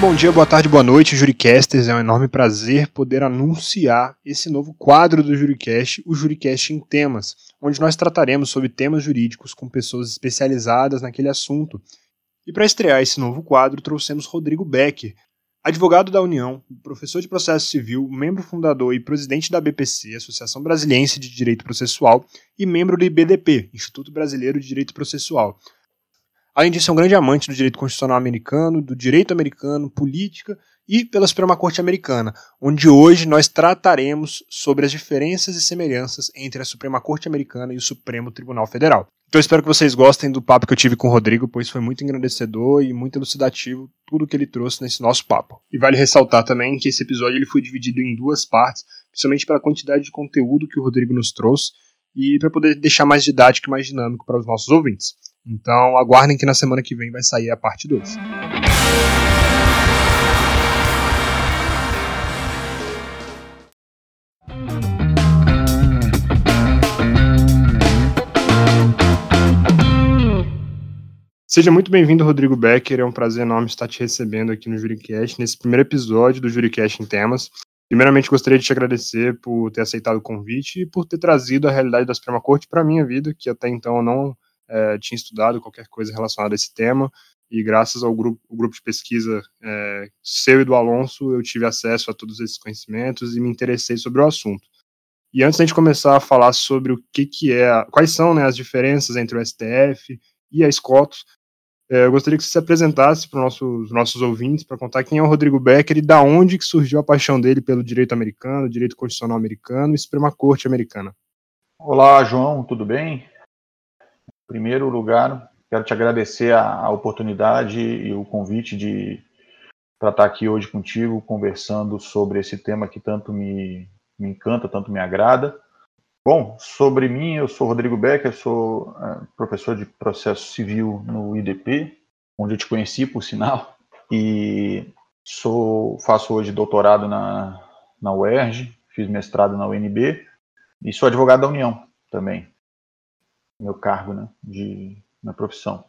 Muito bom dia, boa tarde, boa noite, Juricasters. É um enorme prazer poder anunciar esse novo quadro do Juricast, o Juricast em Temas, onde nós trataremos sobre temas jurídicos com pessoas especializadas naquele assunto. E para estrear esse novo quadro, trouxemos Rodrigo Becker, advogado da União, professor de processo civil, membro fundador e presidente da BPC, Associação Brasiliense de Direito Processual, e membro do IBDP, Instituto Brasileiro de Direito Processual. Além disso, é um grande amante do direito constitucional americano, do direito americano, política e pela Suprema Corte Americana, onde hoje nós trataremos sobre as diferenças e semelhanças entre a Suprema Corte Americana e o Supremo Tribunal Federal. Então espero que vocês gostem do papo que eu tive com o Rodrigo, pois foi muito engrandecedor e muito elucidativo tudo que ele trouxe nesse nosso papo. E vale ressaltar também que esse episódio ele foi dividido em duas partes, principalmente pela quantidade de conteúdo que o Rodrigo nos trouxe e para poder deixar mais didático e mais dinâmico para os nossos ouvintes. Então aguardem que na semana que vem vai sair a parte 2. Seja muito bem-vindo, Rodrigo Becker. É um prazer enorme estar te recebendo aqui no Juricast, nesse primeiro episódio do Juricast em Temas. Primeiramente, gostaria de te agradecer por ter aceitado o convite e por ter trazido a realidade da Suprema Corte para a minha vida, que até então eu não é, tinha estudado qualquer coisa relacionada a esse tema, e graças ao grupo, grupo de pesquisa é, seu e do Alonso, eu tive acesso a todos esses conhecimentos e me interessei sobre o assunto. E antes da gente começar a falar sobre o que, que é, quais são né, as diferenças entre o STF e a SCOTUS, é, eu gostaria que você se apresentasse para os nossos, ouvintes, para contar quem é o Rodrigo Becker e da onde que surgiu a paixão dele pelo direito americano, direito constitucional americano e Suprema Corte americana. Olá, João, tudo bem? Primeiro lugar, quero te agradecer a, a oportunidade e o convite de para estar aqui hoje contigo, conversando sobre esse tema que tanto me, me encanta, tanto me agrada. Bom, sobre mim, eu sou Rodrigo Becker, sou é, professor de processo civil no IDP, onde eu te conheci, por sinal, e sou, faço hoje doutorado na, na UERJ, fiz mestrado na UNB e sou advogado da União também meu cargo, né, de, na profissão.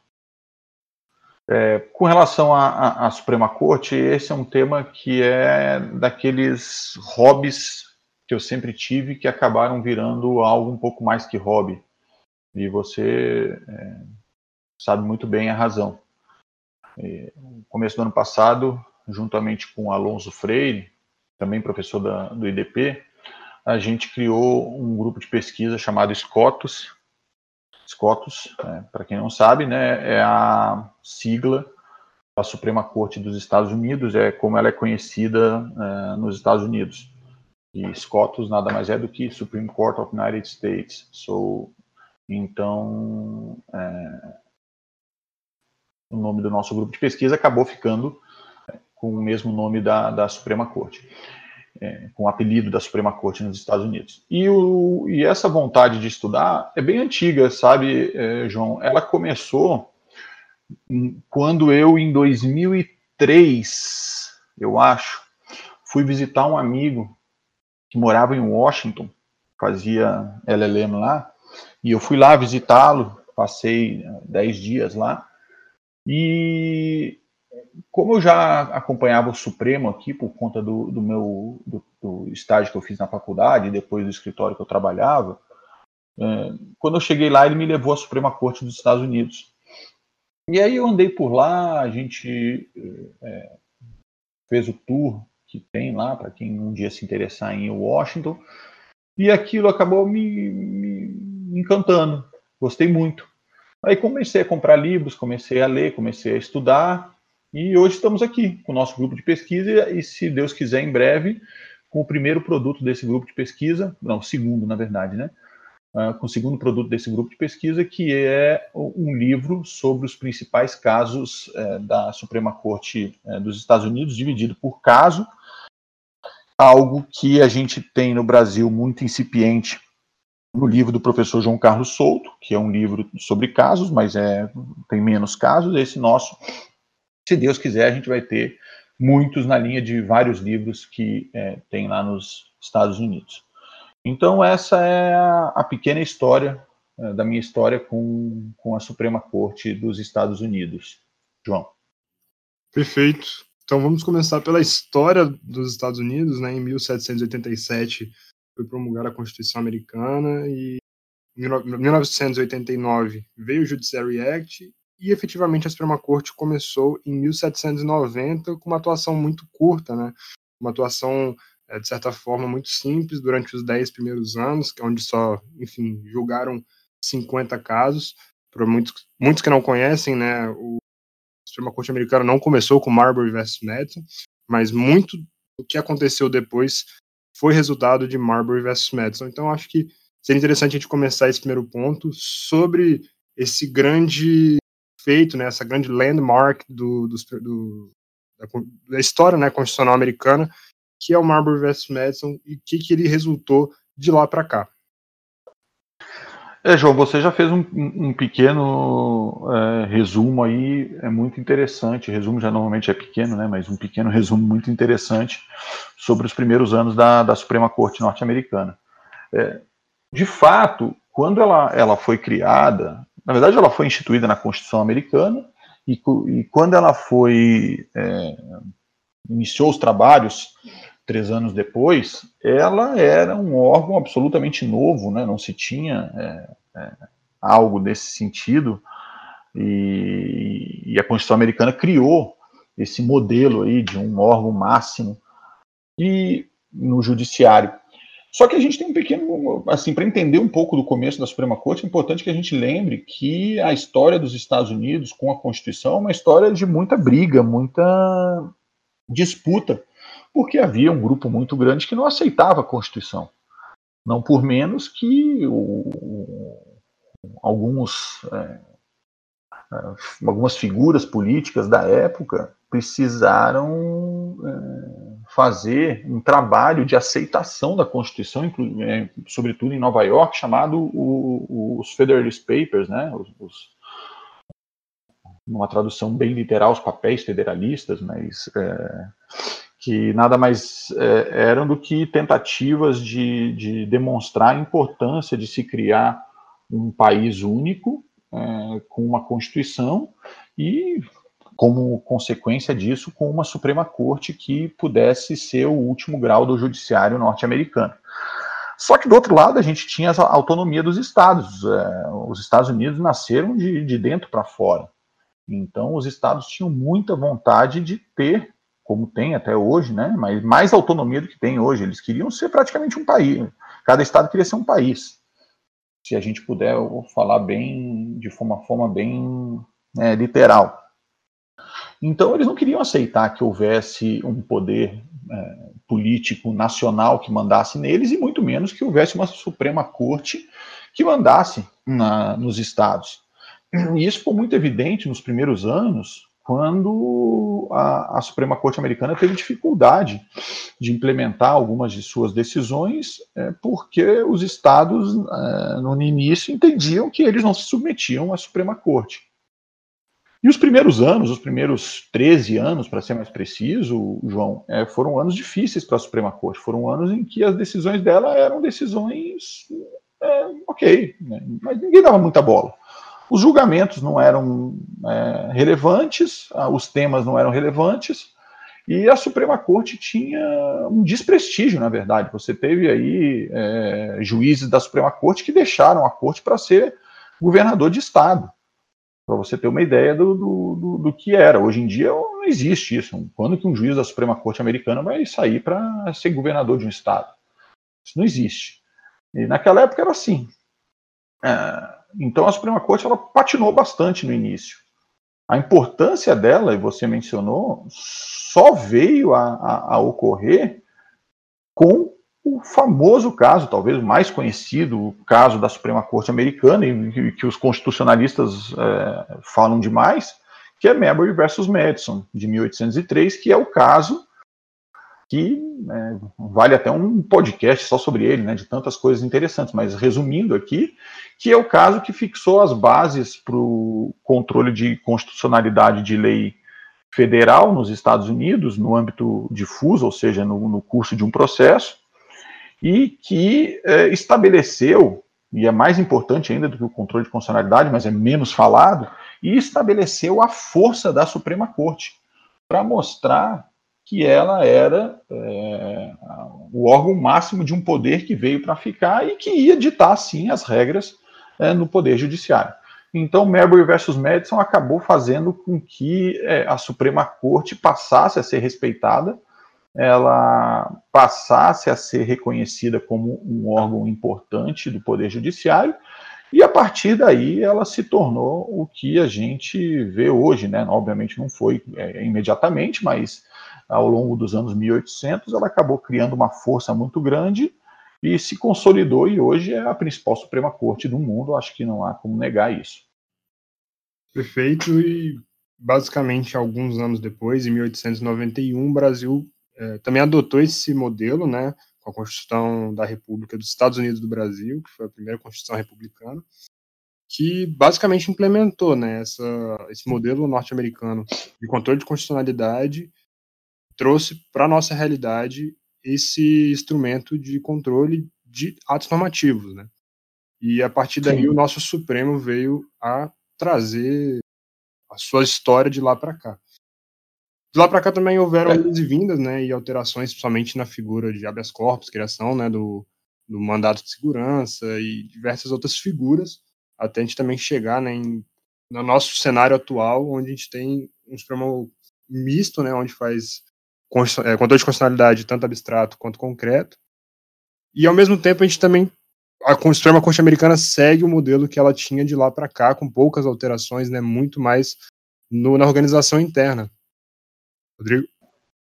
É, com relação à Suprema Corte, esse é um tema que é daqueles hobbies que eu sempre tive que acabaram virando algo um pouco mais que hobby. E você é, sabe muito bem a razão. É, no começo do ano passado, juntamente com Alonso Freire, também professor da, do IDP, a gente criou um grupo de pesquisa chamado SCOTUS, SCOTUS, né, para quem não sabe, né, é a sigla da Suprema Corte dos Estados Unidos, é como ela é conhecida é, nos Estados Unidos. E SCOTUS nada mais é do que Supreme Court of United States. So, então, é, o nome do nosso grupo de pesquisa acabou ficando com o mesmo nome da, da Suprema Corte é, com o apelido da Suprema Corte nos Estados Unidos. E, o, e essa vontade de estudar é bem antiga, sabe, é, João? Ela começou quando eu, em 2003, eu acho, fui visitar um amigo que morava em Washington, fazia LLM lá, e eu fui lá visitá-lo, passei 10 dias lá, e como eu já acompanhava o Supremo aqui por conta do, do meu do, do, estágio que eu fiz na faculdade, depois do escritório que eu trabalhava, é, quando eu cheguei lá, ele me levou à Suprema Corte dos Estados Unidos. E aí eu andei por lá, a gente é, fez o tour que tem lá, para quem um dia se interessar em Washington, e aquilo acabou me, me encantando, gostei muito. Aí comecei a comprar livros, comecei a ler, comecei a estudar, e hoje estamos aqui com o nosso grupo de pesquisa e, se Deus quiser, em breve, com o primeiro produto desse grupo de pesquisa, não, segundo, na verdade, né? Uh, com o segundo produto desse grupo de pesquisa, que é um livro sobre os principais casos uh, da Suprema Corte uh, dos Estados Unidos, dividido por caso, algo que a gente tem no Brasil muito incipiente no livro do professor João Carlos Souto, que é um livro sobre casos, mas é, tem menos casos, esse nosso se Deus quiser, a gente vai ter muitos na linha de vários livros que é, tem lá nos Estados Unidos. Então, essa é a, pequena história é, da minha história com, com a Suprema Corte dos Estados Unidos. João. Perfeito. Então vamos começar pela história dos Estados Unidos, né? Em 1787 foi promulgada a Constituição Americana e em 1989 veio o Judiciary Act e efetivamente a Suprema Corte começou em 1790 com uma atuação muito curta, né? Uma atuação é, de certa forma muito simples durante os 10 primeiros anos, é onde só, enfim, julgaram 50 casos. Para muitos, muitos que não conhecem, né, o Suprema Corte Americana não começou com Marbury versus Madison, mas muito do que aconteceu depois foi resultado de Marbury versus Madison. Então, acho que seria interessante a gente começar esse primeiro ponto sobre esse grande feito, né, essa grande landmark do, do, do da, da, história né, constitucional americana, que é o Marbury versus Madison e o que, que ele resultou de lá para cá. É, João, você já fez um, um pequeno é, resumo aí, é muito interessante. Resumo já normalmente é pequeno, né? Mas um pequeno resumo muito interessante sobre os primeiros anos da, da Suprema Corte norte-americana. É, de fato, quando ela, ela foi criada, na verdade, ela foi instituída na Constituição Americana e, e quando ela foi é, iniciou os trabalhos três anos depois, ela era um órgão absolutamente novo, né? não se tinha é, é, algo desse sentido, e, e, a Constituição Americana criou esse modelo aí de um órgão máximo e no judiciário. Só que a gente tem um pequeno, assim, para entender um pouco do começo da Suprema Corte, é importante que a gente lembre que a história dos Estados Unidos com a Constituição é uma história de muita briga, muita disputa porque havia um grupo muito grande que não aceitava a Constituição. Não por menos que o, alguns, é, é, algumas figuras políticas da época precisaram é, fazer um trabalho de aceitação da Constituição, é, sobretudo em Nova York, chamado os Federalist Papers, né, os, os, tradução bem literal, os papéis federalistas, mas é, que nada mais é, eram do que tentativas de, de, demonstrar a importância de se criar um país único, é, com uma Constituição e, como consequência disso, com uma Suprema Corte que pudesse ser o último grau do judiciário norte-americano. Só que do outro lado a gente tinha a autonomia dos estados. É, os Estados Unidos nasceram de, de dentro para fora. Então os estados tinham muita vontade de ter como tem até hoje, né? Mas mais autonomia do que tem hoje. Eles queriam ser praticamente um país. Cada estado queria ser um país. Se a gente puder falar bem, de uma forma bem é, literal. Então eles não queriam aceitar que houvesse um poder é, político nacional que mandasse neles e muito menos que houvesse uma Suprema Corte que mandasse na, nos estados. E isso ficou muito evidente nos primeiros anos, quando a, a, Suprema Corte Americana teve dificuldade de implementar algumas de suas decisões, é, porque os estados, é, no início, entendiam que eles não se submetiam à Suprema Corte. E os primeiros anos, os primeiros 13 anos, para ser mais preciso, João, é, foram anos difíceis para a Suprema Corte. Foram anos em que as decisões dela eram decisões é, ok, né, mas ninguém dava muita bola. Os julgamentos não eram é, relevantes, os temas não eram relevantes, e a Suprema Corte tinha um desprestígio, na verdade. Você teve aí é, juízes da Suprema Corte que deixaram a corte para ser governador de Estado. Para você ter uma ideia do, do, do, do, que era. Hoje em dia não existe isso. Quando que um juiz da Suprema Corte americana vai sair para ser governador de um Estado? Isso não existe. E naquela época era assim. É, então a Suprema Corte ela patinou bastante no início. A importância dela, e você mencionou, só veio a, a, a ocorrer com o famoso caso, talvez mais conhecido, o caso da Suprema Corte Americana, e que os constitucionalistas é, falam demais, que é Marbury versus Madison, de 1803, que é o caso que né, vale até um podcast só sobre ele, né, de tantas coisas interessantes, mas resumindo aqui, que é o caso que fixou as bases para o controle de constitucionalidade de lei federal nos Estados Unidos, no âmbito difuso, ou seja, no, no curso de um processo, e que é, estabeleceu, e é mais importante ainda do que o controle de constitucionalidade, mas é menos falado, e estabeleceu a força da Suprema Corte para mostrar que ela era é, o órgão máximo de um poder que veio para ficar e que ia ditar, sim, as regras é, no poder judiciário. Então, Marbury versus Madison acabou fazendo com que é, a Suprema Corte passasse a ser respeitada, ela passasse a ser reconhecida como um órgão importante do Poder Judiciário, e a partir daí ela se tornou o que a gente vê hoje, né? Obviamente não foi é, imediatamente, mas ao longo dos anos 1800 ela acabou criando uma força muito grande e se consolidou e hoje é a principal Suprema Corte do mundo. Acho que não há como negar isso. Perfeito. E basicamente alguns anos depois, em 1891, o Brasil é, também adotou esse modelo, né? com a Constituição da República dos Estados Unidos do Brasil, que foi a primeira Constituição republicana, que basicamente implementou né, essa, esse modelo norte-americano de controle de constitucionalidade, trouxe para a nossa realidade esse instrumento de controle de atos normativos. Né? E a partir daí Sim. o nosso Supremo veio a trazer a sua história de lá para cá. De lá para cá também houveram é. e vindas, né, e alterações, principalmente na figura de habeas corpus, criação, né, do, do mandato de segurança e diversas outras figuras, até a gente também chegar, né, em, no nosso cenário atual, onde a gente tem um Supremo misto, né, onde faz é, controle de constitucionalidade tanto abstrato quanto concreto, e ao mesmo tempo a gente também a Suprema Corte Americana segue o modelo que ela tinha de lá para cá, com poucas alterações, né, muito mais no, na organização interna. Rodrigo?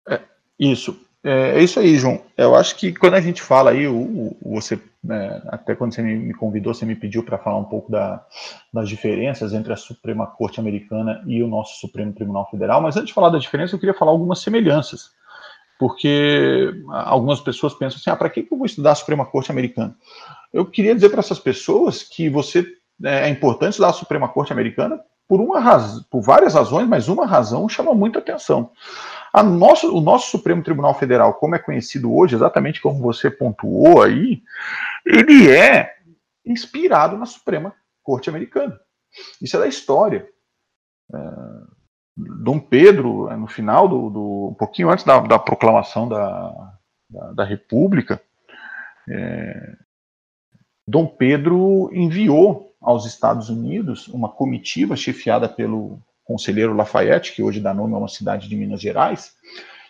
É, isso. É, é, isso aí, João. Eu acho que quando a gente fala aí, o, o você, é, até quando você me, convidou, você me pediu para falar um pouco da, das diferenças entre a Suprema Corte Americana e o nosso Supremo Tribunal Federal, mas antes de falar da diferença, eu queria falar algumas semelhanças, porque algumas pessoas pensam assim, ah, para que eu vou estudar a Suprema Corte Americana? Eu queria dizer para essas pessoas que você é, é importante estudar a Suprema Corte Americana por uma razão, por várias razões, mas uma razão chama muita atenção. A nosso, o nosso Supremo Tribunal Federal, como é conhecido hoje, exatamente como você pontuou aí, ele é inspirado na Suprema Corte Americana. Isso é da história. É, Dom Pedro, no final do, do um pouquinho antes da, da proclamação da, da, da República, é, Dom Pedro enviou aos Estados Unidos uma comitiva chefiada pelo conselheiro Lafayette, que hoje dá nome a uma cidade de Minas Gerais,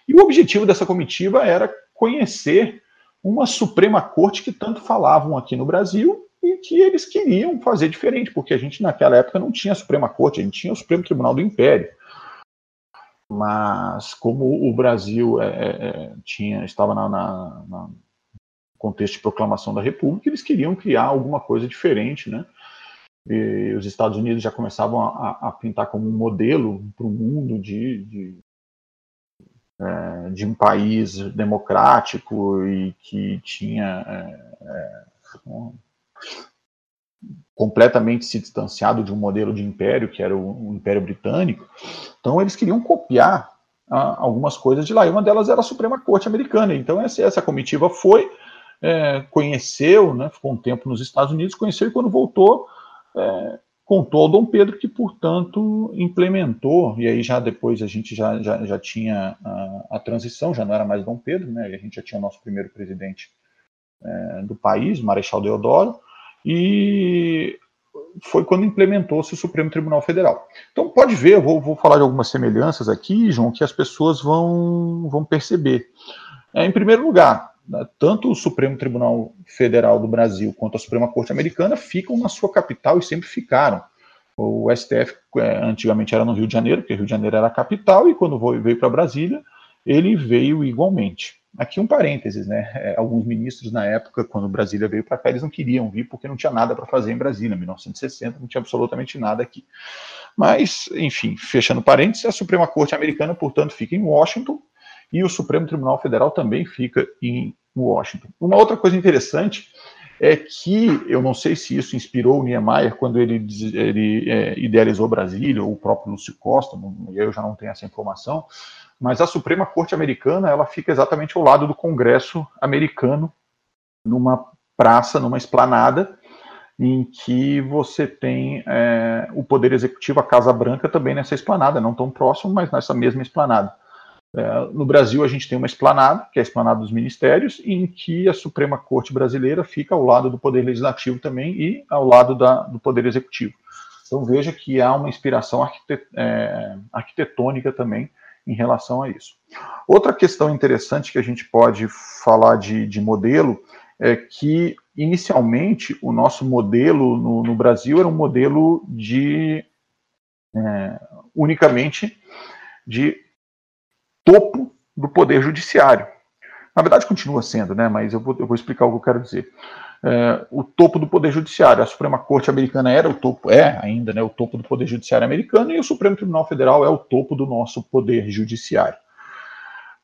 e o objetivo dessa comitiva era conhecer uma Suprema Corte que tanto falavam aqui no Brasil e que eles queriam fazer diferente, porque a gente naquela época não tinha Suprema Corte, a gente tinha o Supremo Tribunal do Império. Mas como o Brasil é, é, é tinha, estava na, na, na contexto de proclamação da República, eles queriam criar alguma coisa diferente, né? E os Estados Unidos já começavam a, a pintar como um modelo para o mundo de, de, é, de, um país democrático e que tinha é, é, completamente se distanciado de um modelo de império, que era o, o Império Britânico. Então, eles queriam copiar a, algumas coisas de lá, e uma delas era a Suprema Corte Americana. Então, essa, essa comitiva foi, é, conheceu, né, ficou um tempo nos Estados Unidos, conheceu e quando voltou é, contou ao Dom Pedro que, portanto, implementou, e aí já depois a gente já, já, já tinha a, a transição, já não era mais Dom Pedro, né, a gente já tinha o nosso primeiro presidente é, do país, Marechal Deodoro, e foi quando implementou-se o Supremo Tribunal Federal. Então pode ver, eu vou, vou, falar de algumas semelhanças aqui, João, que as pessoas vão, vão perceber. É, em primeiro lugar, tanto o Supremo Tribunal Federal do Brasil quanto a Suprema Corte Americana ficam na sua capital e sempre ficaram. O STF é, antigamente era no Rio de Janeiro, porque Rio de Janeiro era a capital, e quando veio para Brasília, ele veio igualmente. Aqui um parênteses, né? É, alguns ministros na época, quando Brasília veio para cá, eles não queriam vir porque não tinha nada para fazer em Brasília. Em 1960 não tinha absolutamente nada aqui. Mas, enfim, fechando parênteses, a Suprema Corte Americana, portanto, fica em Washington e o Supremo Tribunal Federal também fica em Washington. Uma outra coisa interessante é que eu não sei se isso inspirou o Niemeyer quando ele, ele é, idealizou Brasília, ou o próprio Lúcio Costa, eu já não tenho essa informação, mas a Suprema Corte Americana ela fica exatamente ao lado do Congresso americano, numa praça, numa esplanada, em que você tem é, o Poder Executivo, a Casa Branca, também nessa esplanada, não tão próximo, mas nessa mesma esplanada. É, no Brasil, a gente tem uma esplanada, que é a esplanada dos ministérios, em que a Suprema Corte Brasileira fica ao lado do Poder Legislativo também e ao lado da, do Poder Executivo. Então, veja que há uma inspiração arquitet é, arquitetônica também em relação a isso. Outra questão interessante que a gente pode falar de, de modelo é que, inicialmente, o nosso modelo no, no Brasil era um modelo de é, unicamente de topo do poder judiciário. Na verdade, continua sendo, né? Mas eu vou, eu vou explicar o que eu quero dizer. É, o topo do poder judiciário. A Suprema Corte Americana era o topo, é ainda, né? O topo do poder judiciário americano e o Supremo Tribunal Federal é o topo do nosso poder judiciário.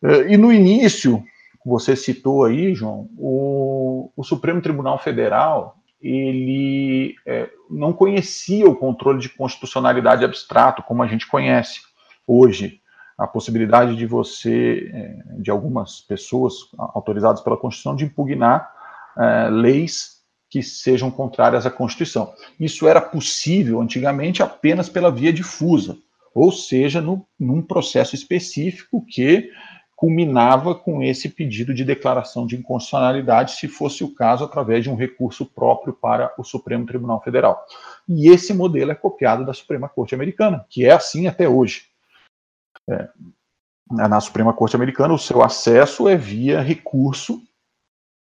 É, e no início, você citou aí, João, o, o Supremo Tribunal Federal ele é, não conhecia o controle de constitucionalidade abstrato como a gente conhece hoje a possibilidade de você, é, de algumas pessoas autorizadas pela Constituição, de impugnar é, leis que sejam contrárias à Constituição. Isso era possível antigamente apenas pela via difusa, ou seja, no, num processo específico que culminava com esse pedido de declaração de inconstitucionalidade, se fosse o caso, através de um recurso próprio para o Supremo Tribunal Federal. E esse modelo é copiado da Suprema Corte Americana, que é assim até hoje. É, na Suprema Corte Americana, o seu acesso é via recurso,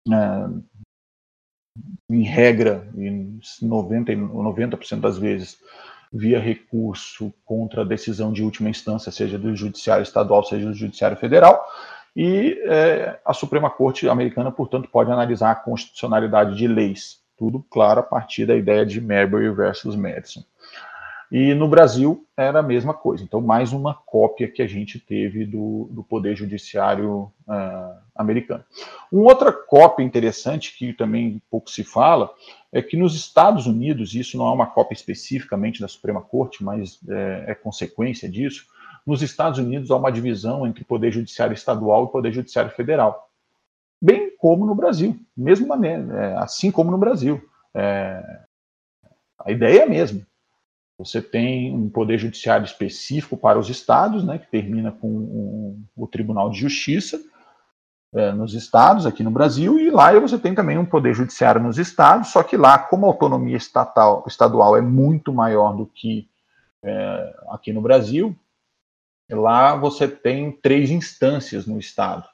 é, em regra, em 90%, 90 das vezes, via recurso contra a decisão de última instância, seja do Judiciário Estadual, seja do Judiciário Federal, e é, a Suprema Corte Americana, portanto, pode analisar a constitucionalidade de leis. Tudo, claro, a partir da ideia de Marbury versus Madison. E no Brasil era a mesma coisa. Então, mais uma cópia que a gente teve do, do Poder Judiciário uh, americano. Uma outra cópia interessante, que também pouco se fala, é que nos Estados Unidos, isso não é uma cópia especificamente da Suprema Corte, mas é, é consequência disso, nos Estados Unidos há uma divisão entre Poder Judiciário Estadual e Poder Judiciário Federal. Bem como no Brasil, mesmo maneira, é, assim como no Brasil. É, a ideia é a mesma. Você tem um poder judiciário específico para os estados, né, que termina com um, o Tribunal de Justiça é, nos estados, aqui no Brasil, e lá você tem também um poder judiciário nos estados, só que lá, como a autonomia estatal, estadual é muito maior do que é, aqui no Brasil, lá você tem três instâncias no estado.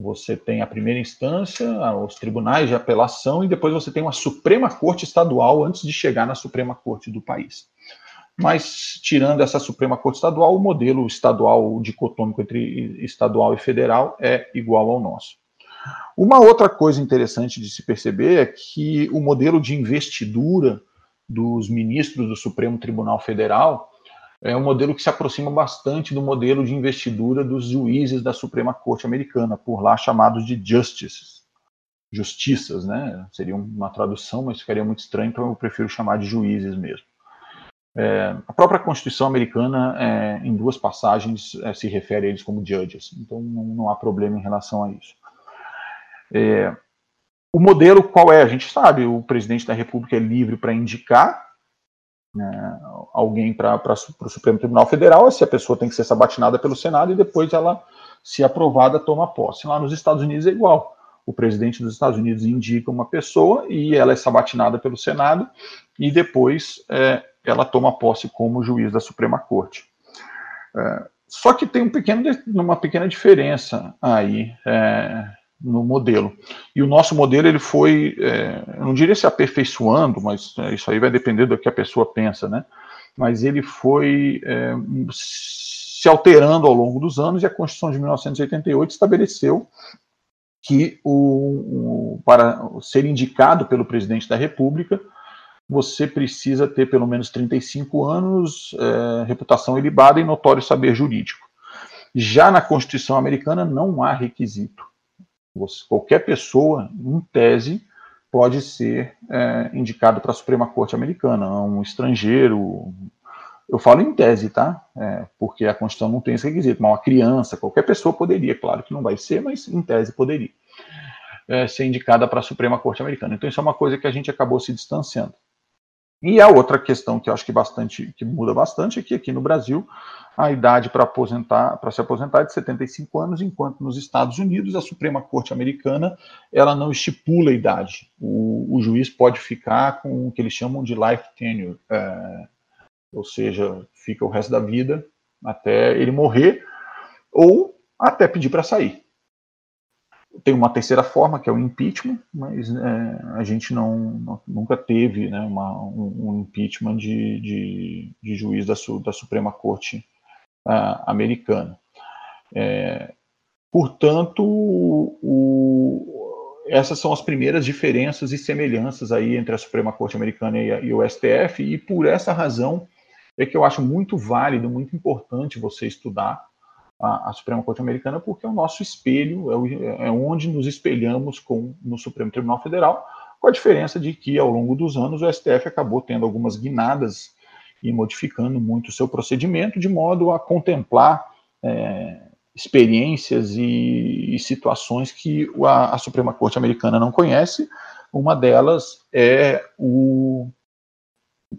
Você tem a primeira instância, os tribunais de apelação, e depois você tem uma Suprema Corte Estadual antes de chegar na Suprema Corte do país. Mas, tirando essa Suprema Corte Estadual, o modelo estadual dicotômico entre estadual e federal é igual ao nosso. Uma outra coisa interessante de se perceber é que o modelo de investidura dos ministros do Supremo Tribunal Federal é um modelo que se aproxima bastante do modelo de investidura dos juízes da Suprema Corte Americana, por lá chamados de justices, justiças, né? Seria uma tradução, mas ficaria muito estranho, então eu prefiro chamar de juízes mesmo. É, a própria Constituição americana, é, em duas passagens, é, se refere a eles como judges, então não, não há problema em relação a isso. É, o modelo qual é? A gente sabe, o presidente da República é livre para indicar né, alguém para o Supremo Tribunal Federal, se a pessoa tem que ser sabatinada pelo Senado e depois ela, se aprovada, toma posse. Lá nos Estados Unidos é igual. O presidente dos Estados Unidos indica uma pessoa e ela é sabatinada pelo Senado e depois é, ela toma posse como juiz da Suprema Corte. É, só que tem um pequeno, uma pequena diferença aí é, no modelo. E o nosso modelo ele foi, é, eu não diria se aperfeiçoando, mas é, isso aí vai depender do que a pessoa pensa, né? Mas ele foi é, se alterando ao longo dos anos e a Constituição de 1988 estabeleceu que o, o, para ser indicado pelo presidente da República, você precisa ter pelo menos 35 anos, é, reputação ilibada e notório saber jurídico. Já na Constituição americana não há requisito. Você, qualquer pessoa, em tese, pode ser é, indicado para a Suprema Corte Americana, um estrangeiro. Eu falo em tese, tá? É, porque a Constituição não tem esse requisito, mas uma criança, qualquer pessoa poderia, claro que não vai ser, mas em tese poderia é, ser indicada para a Suprema Corte Americana. Então, isso é uma coisa que a gente acabou se distanciando. E a outra questão que eu acho que bastante que muda bastante é que aqui no Brasil a idade para aposentar, para se aposentar é de 75 anos, enquanto nos Estados Unidos a Suprema Corte Americana ela não estipula a idade. O, o juiz pode ficar com o que eles chamam de life tenure, é, ou seja, fica o resto da vida até ele morrer ou até pedir para sair. Tem uma terceira forma que é o impeachment, mas é, a gente não, nunca teve né, uma, um, impeachment de, de, de juiz da, da Suprema Corte uh, americana. É, portanto, o, essas são as primeiras diferenças e semelhanças aí entre a Suprema Corte Americana e, a, e, o STF, e por essa razão é que eu acho muito válido, muito importante você estudar a, a Suprema Corte Americana, porque é o nosso espelho, é, o, é onde nos espelhamos com, no Supremo Tribunal Federal, com a diferença de que ao longo dos anos o STF acabou tendo algumas guinadas e modificando muito o seu procedimento, de modo a contemplar é, experiências e, e, situações que a, a, Suprema Corte Americana não conhece. Uma delas é o,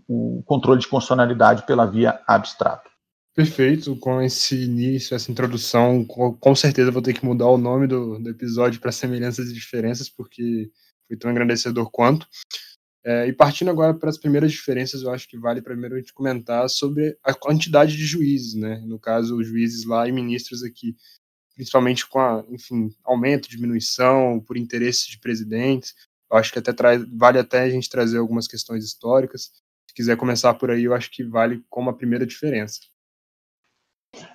o controle de constitucionalidade pela via abstrata. Perfeito, com esse início, essa introdução, com certeza vou ter que mudar o nome do, do episódio para semelhanças e diferenças, porque foi tão engrandecedor quanto. É, e partindo agora para as primeiras diferenças, eu acho que vale primeiro a gente comentar sobre a quantidade de juízes, né? No caso, juízes lá e ministros aqui, principalmente com a, enfim, aumento, diminuição, por interesse de presidentes. Eu acho que até traz, vale até a gente trazer algumas questões históricas. Se quiser começar por aí, eu acho que vale como a primeira diferença.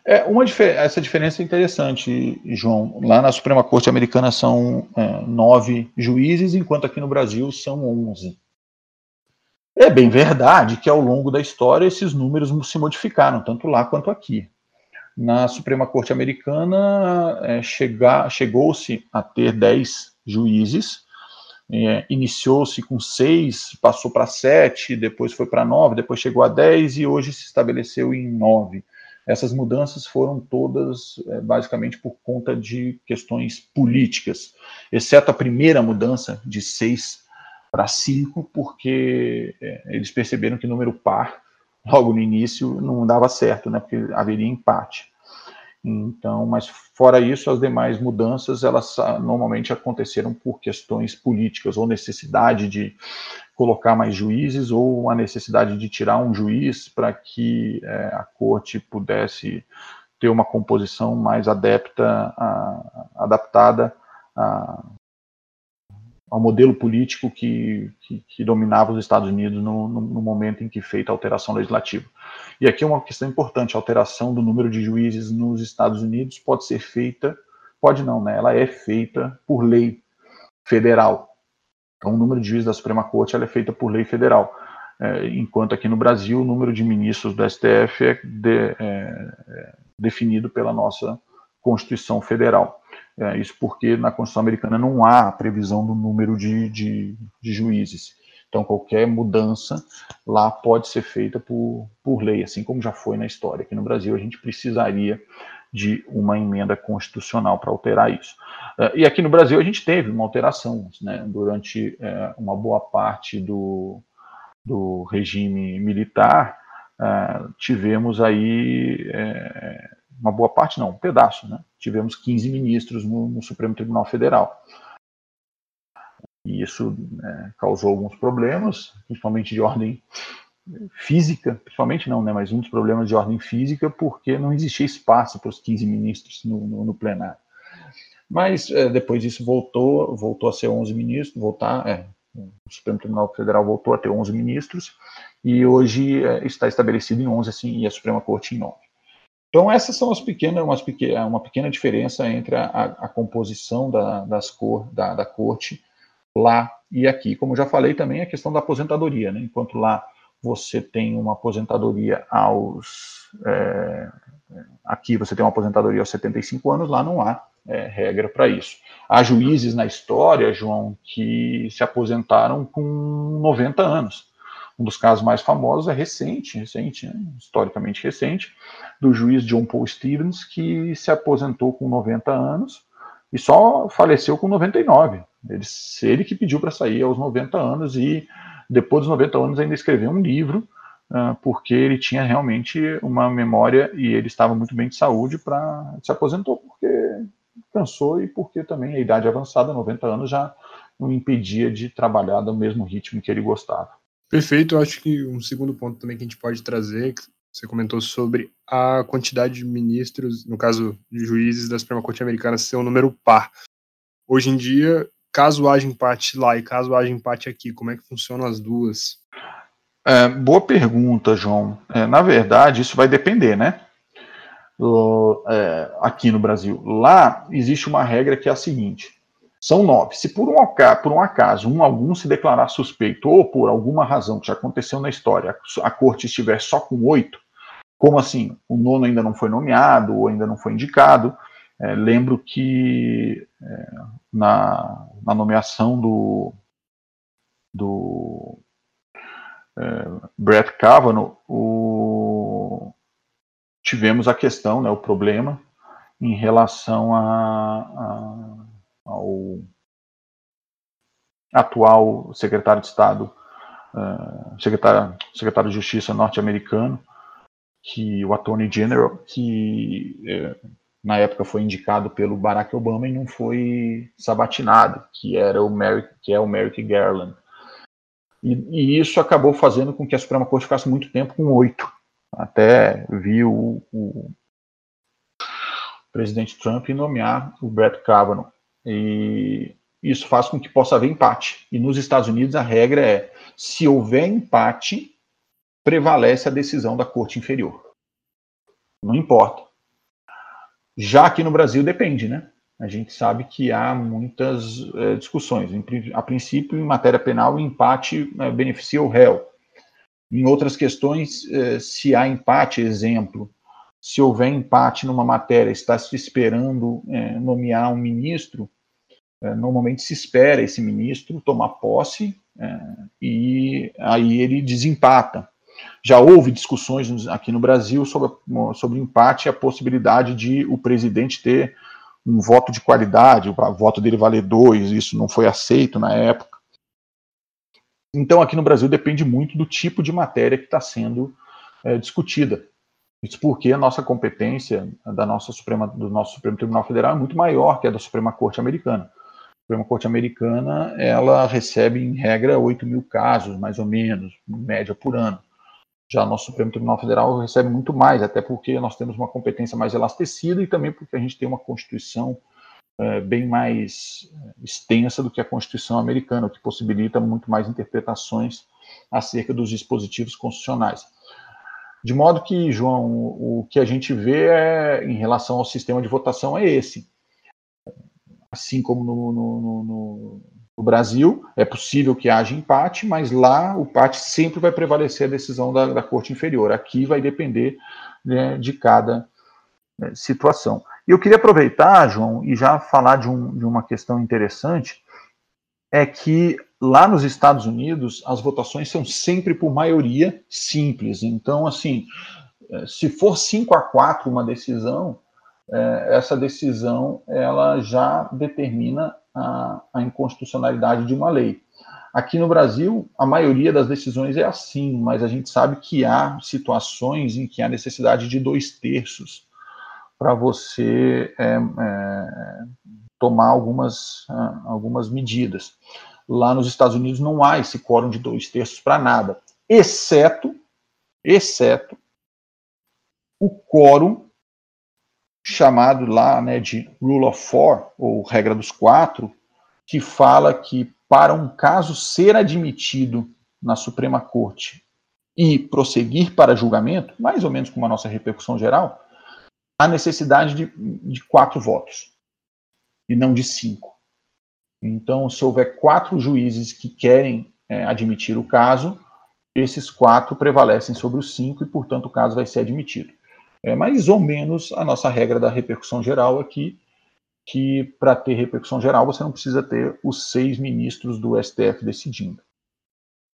É, uma essa diferença é interessante, João. Lá na Suprema Corte Americana são é, nove juízes, enquanto aqui no Brasil são onze. É bem verdade que ao longo da história esses números se modificaram, tanto lá quanto aqui. Na Suprema Corte Americana é, chegou-se a ter 10 juízes, é, iniciou-se com 6, passou para 7, depois foi para 9, depois chegou a 10 e hoje se estabeleceu em 9. Essas mudanças foram todas é, basicamente por conta de questões políticas, exceto a primeira mudança de 6 para 5, porque é, eles perceberam que número par, logo no início, não dava certo, né, porque haveria empate. Então, mas fora isso, as demais mudanças, elas ah, normalmente aconteceram por questões políticas, ou necessidade de colocar mais juízes, ou a necessidade de tirar um juiz para que é, a corte pudesse ter uma composição mais adepta, a, adaptada a, ao modelo político que, que, que, dominava os Estados Unidos no, no, no, momento em que feita a alteração legislativa. E aqui é uma questão importante: a alteração do número de juízes nos Estados Unidos pode ser feita, pode não, né? Ela é feita por lei federal. Então, o número de juízes da Suprema Corte é feita por lei federal. É, enquanto aqui no Brasil, o número de ministros do STF é, de, é, é definido pela nossa Constituição Federal. É, isso porque na Constituição Americana não há previsão do número de, de, de, juízes. Então, qualquer mudança lá pode ser feita por, por lei, assim como já foi na história. Aqui no Brasil, a gente precisaria de uma emenda constitucional para alterar isso. É, e aqui no Brasil, a gente teve uma alteração né, durante é, uma boa parte do, do regime militar. É, tivemos aí é, uma boa parte, não, um pedaço, né? Tivemos 15 ministros no, no Supremo Tribunal Federal. E isso né, causou alguns problemas, principalmente de ordem física, principalmente não, né, mas um dos problemas de ordem física, porque não existia espaço para os 15 ministros no, no, no plenário. Mas é, depois disso voltou, voltou a ser 11 ministros, voltar, é, o Supremo Tribunal Federal voltou a ter 11 ministros, e hoje é, está estabelecido em 11, assim, e a Suprema Corte em 9. Então, essas são as pequenas, umas pequena, uma pequena diferença entre a, a composição da, das cor, da, da, corte lá e aqui. Como já falei também, a questão da aposentadoria. Né? Enquanto lá você tem uma aposentadoria aos. É, aqui você tem uma aposentadoria aos 75 anos, lá não há é, regra para isso. Há juízes na história, João, que se aposentaram com 90 anos. Um dos casos mais famosos é recente, recente, né? historicamente recente, do juiz John Paul Stevens, que se aposentou com 90 anos e só faleceu com 99. Ele, ele que pediu para sair aos 90 anos e depois dos 90 anos, ainda escreveu um livro, uh, porque ele tinha realmente uma memória e ele estava muito bem de saúde para se aposentou porque cansou e porque também a idade avançada, 90 anos, já não impedia de trabalhar do mesmo ritmo que ele gostava. Perfeito, eu acho que um segundo ponto também que a gente pode trazer, que você comentou sobre a quantidade de ministros, no caso de juízes da Suprema Corte Americana, ser um número par. Hoje em dia, caso haja empate lá e caso haja empate aqui, como é que funcionam as duas? É, boa pergunta, João. É, na verdade, isso vai depender, né? é, aqui no Brasil. Lá existe uma regra que é a seguinte: são nove. Se por um, por um acaso um algum se declarar suspeito ou por alguma razão que já aconteceu na história, a corte estiver só com oito, como assim? O nono ainda não foi nomeado ou ainda não foi indicado. É, lembro que é, na, na, nomeação do, do é, Brett Kavanaugh, o, tivemos a questão, né, o problema em relação a, a, ao atual secretário de Estado, uh, secretário, secretário de Justiça norte-americano, que o Attorney General, que uh, na época foi indicado pelo Barack Obama e não foi sabatinado, que era o Merrick, que é o Merrick Garland. E, e, isso acabou fazendo com que a Suprema Corte ficasse muito tempo com oito até viu o, o presidente Trump nomear o Brett Kavanaugh. E isso faz com que possa haver empate. E nos Estados Unidos a regra é: se houver empate, prevalece a decisão da corte inferior. Não importa. Já aqui no Brasil depende, né? A gente sabe que há muitas é, discussões. A princípio, em matéria penal, o empate é, beneficia o réu. Em outras questões, eh, se há empate, exemplo, se houver empate numa matéria, está se esperando é, nomear um ministro, é, normalmente se espera esse ministro tomar posse é, e aí ele desempata. Já houve discussões aqui no Brasil sobre, sobre empate e a possibilidade de o presidente ter um voto de qualidade, o voto dele valer dois, isso não foi aceito na época. Então, aqui no Brasil depende muito do tipo de matéria que está sendo é, discutida. Isso porque a nossa competência da nossa Suprema, do nosso Supremo Tribunal Federal é muito maior que a da Suprema Corte Americana. Suprema Corte Americana ela recebe, em regra, 8 mil casos, mais ou menos, média por ano. Já nosso Supremo Tribunal Federal recebe muito mais, até porque nós temos uma competência mais elastecida e também porque a gente tem uma Constituição é, bem mais é, extensa do que a Constituição americana, o que possibilita muito mais interpretações acerca dos dispositivos constitucionais. De modo que, João, o que a gente vê é, em relação ao sistema de votação é esse. Assim como no, no, no, no Brasil, é possível que haja empate, mas lá o empate sempre vai prevalecer a decisão da, da Corte Inferior. Aqui vai depender né, de cada né, situação. E eu queria aproveitar, João, e já falar de, um, de uma questão interessante, é que lá nos Estados Unidos as votações são sempre por maioria simples. Então, assim, eh, se for 5 a 4 uma decisão, é, essa decisão ela já determina a, a, inconstitucionalidade de uma lei. Aqui no Brasil, a maioria das decisões é assim, mas a gente sabe que há situações em que há necessidade de dois terços para você é, é, tomar algumas, ah, algumas medidas. Lá nos Estados Unidos não há esse quórum de dois terços para nada, exceto, exceto o quórum chamado lá né, de Rule of Four, ou regra dos quatro, que fala que para um caso ser admitido na Suprema Corte e prosseguir para julgamento, mais ou menos como a nossa repercussão geral, a necessidade de, de quatro votos e não de cinco. Então, se houver quatro juízes que querem é, admitir o caso, esses quatro prevalecem sobre os cinco e, portanto, o caso vai ser admitido. É mais ou menos a nossa regra da repercussão geral aqui, que para ter repercussão geral você não precisa ter os seis ministros do STF decidindo.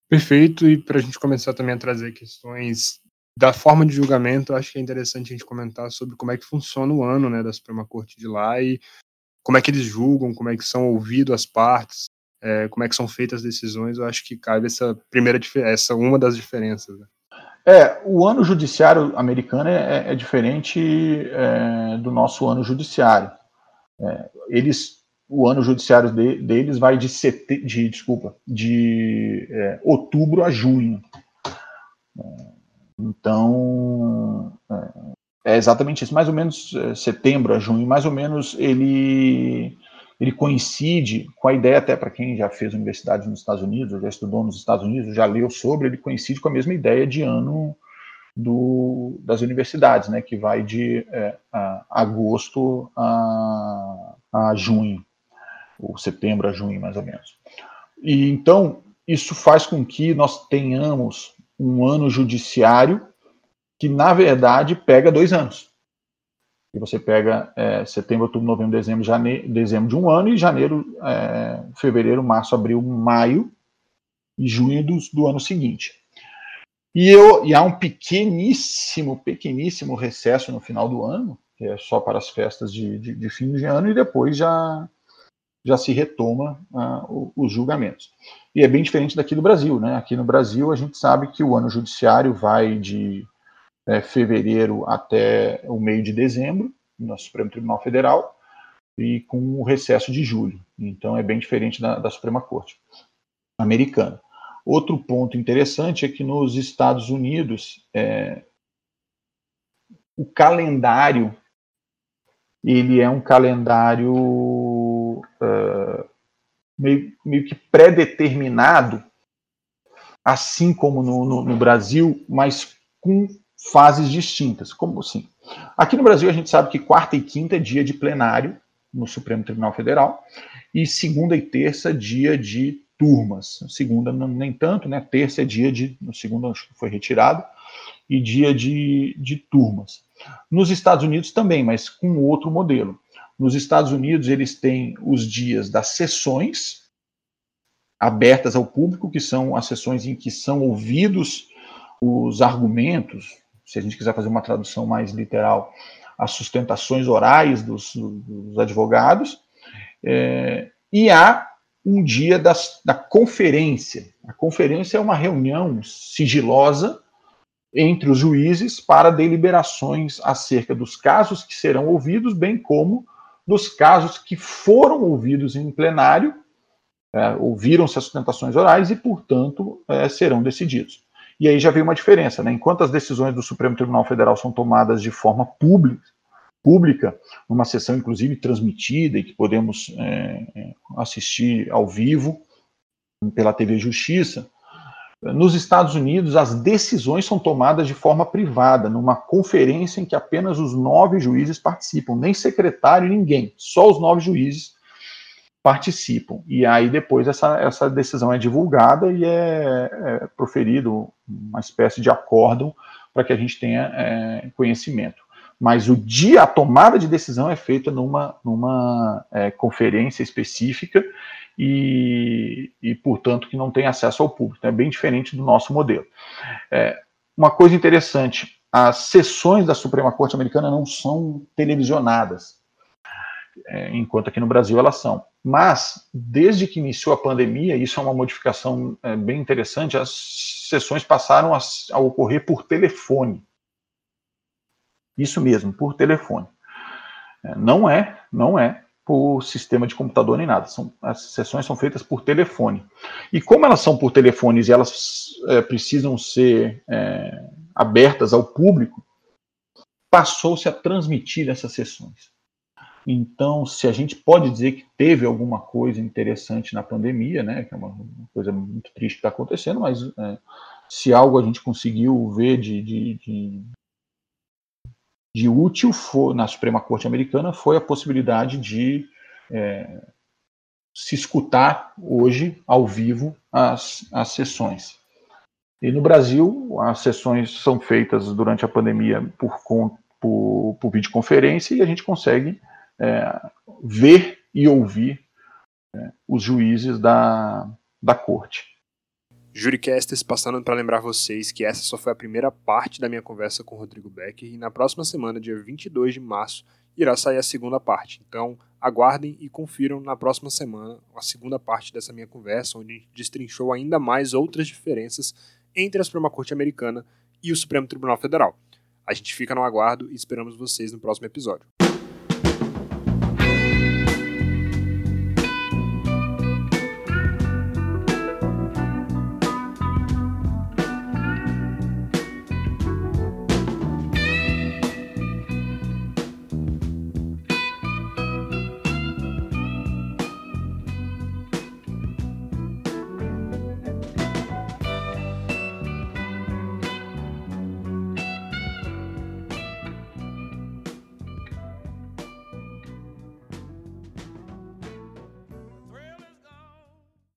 Perfeito, e para a gente começar também a trazer questões da forma de julgamento, acho que é interessante a gente comentar sobre como é que funciona o ano né, da Suprema Corte de lá e como é que eles julgam, como é que são ouvidas as partes. é, como é que são feitas as decisões, eu acho que cabe essa primeira essa uma das diferenças. Né? É, o ano judiciário americano é, é, é diferente é, do nosso ano judiciário. É, eles, o ano judiciário de, deles vai de, sete, de desculpa, de é, outubro a junho. Então, é, exatamente isso, mais ou menos setembro a junho, mais ou menos ele ele coincide com a ideia, até para quem já fez universidade nos Estados Unidos, já estudou nos Estados Unidos, já leu sobre, ele coincide com a mesma ideia de ano do, das universidades, né, que vai de é, a, agosto a, a junho, ou setembro a junho, mais ou menos. E então, isso faz com que nós tenhamos um ano judiciário que, na verdade, pega dois anos e você pega é, setembro, outubro, novembro, dezembro, janeiro, dezembro de um ano, e janeiro, é, fevereiro, março, abril, maio e junho do, do ano seguinte. E, eu, e há um pequeníssimo, pequeníssimo recesso no final do ano, que é só para as festas de, de, de fim de ano, e depois já, já se retoma uh, os julgamentos. E é bem diferente daqui do Brasil. Né? Aqui no Brasil, a gente sabe que o ano judiciário vai de é, fevereiro até o meio de dezembro, no Supremo Tribunal Federal, e com o recesso de julho. Então é bem diferente da, da Suprema Corte americana. Outro ponto interessante é que nos Estados Unidos é, o calendário ele é um calendário uh, meio, meio, que pré-determinado, assim como no, no, no Brasil, mas com fases distintas. Como assim? Aqui no Brasil a gente sabe que quarta e quinta é dia de plenário no Supremo Tribunal Federal e segunda e terça dia de turmas. Segunda nem tanto, né? Terça é dia de, no segundo acho que foi retirado e dia de, de turmas. Nos Estados Unidos também, mas com outro modelo. Nos Estados Unidos eles têm os dias das sessões abertas ao público, que são as sessões em que são ouvidos os argumentos, se a gente quiser fazer uma tradução mais literal, as sustentações orais dos, dos advogados, é, e há um dia das, da conferência. A conferência é uma reunião sigilosa entre os juízes para deliberações acerca dos casos que serão ouvidos, bem como dos casos que foram ouvidos em plenário, é, ouviram-se as sustentações orais e, portanto, é, serão decididos. E aí já veio uma diferença, né? Enquanto as decisões do Supremo Tribunal Federal são tomadas de forma pública, pública, numa sessão inclusive transmitida e que podemos é, é assistir ao vivo pela TV Justiça, nos Estados Unidos as decisões são tomadas de forma privada, numa conferência em que apenas os nove juízes participam, nem secretário, ninguém, só os nove juízes participam. E aí depois essa, essa decisão é divulgada e é, é proferido uma espécie de acórdão para que a gente tenha é, conhecimento. Mas o dia, a tomada de decisão é feita numa, numa é, conferência específica e, e, portanto, que não tem acesso ao público. É bem diferente do nosso modelo. É, uma coisa interessante, as sessões da Suprema Corte Americana não são televisionadas é, enquanto aqui no Brasil elas são. Mas, desde que iniciou a pandemia, isso é uma modificação é, bem interessante, as sessões passaram a, a, ocorrer por telefone. Isso mesmo, por telefone. É, não é, não é por sistema de computador nem nada. São, as sessões são feitas por telefone. E como elas são por telefones e elas é, precisam ser é, abertas ao público, passou-se a transmitir essas sessões. Então, se a gente pode dizer que teve alguma coisa interessante na pandemia, né, que é uma coisa muito triste que está acontecendo, mas é, se algo a gente conseguiu ver de, de, de, de útil for, na Suprema Corte Americana foi a possibilidade de é, se escutar hoje ao vivo as, as sessões. E no Brasil, as sessões são feitas durante a pandemia por, por, por videoconferência e a gente consegue é, ver e ouvir é, os juízes da, da corte. Juricasters, passando para lembrar vocês que essa só foi a primeira parte da minha conversa com o Rodrigo Becker e na próxima semana, dia 22 de março, irá sair a segunda parte. Então, aguardem e confiram na próxima semana a segunda parte dessa minha conversa, onde destrinchou ainda mais outras diferenças entre a Suprema Corte Americana e o Supremo Tribunal Federal. A gente fica no aguardo e esperamos vocês no próximo episódio.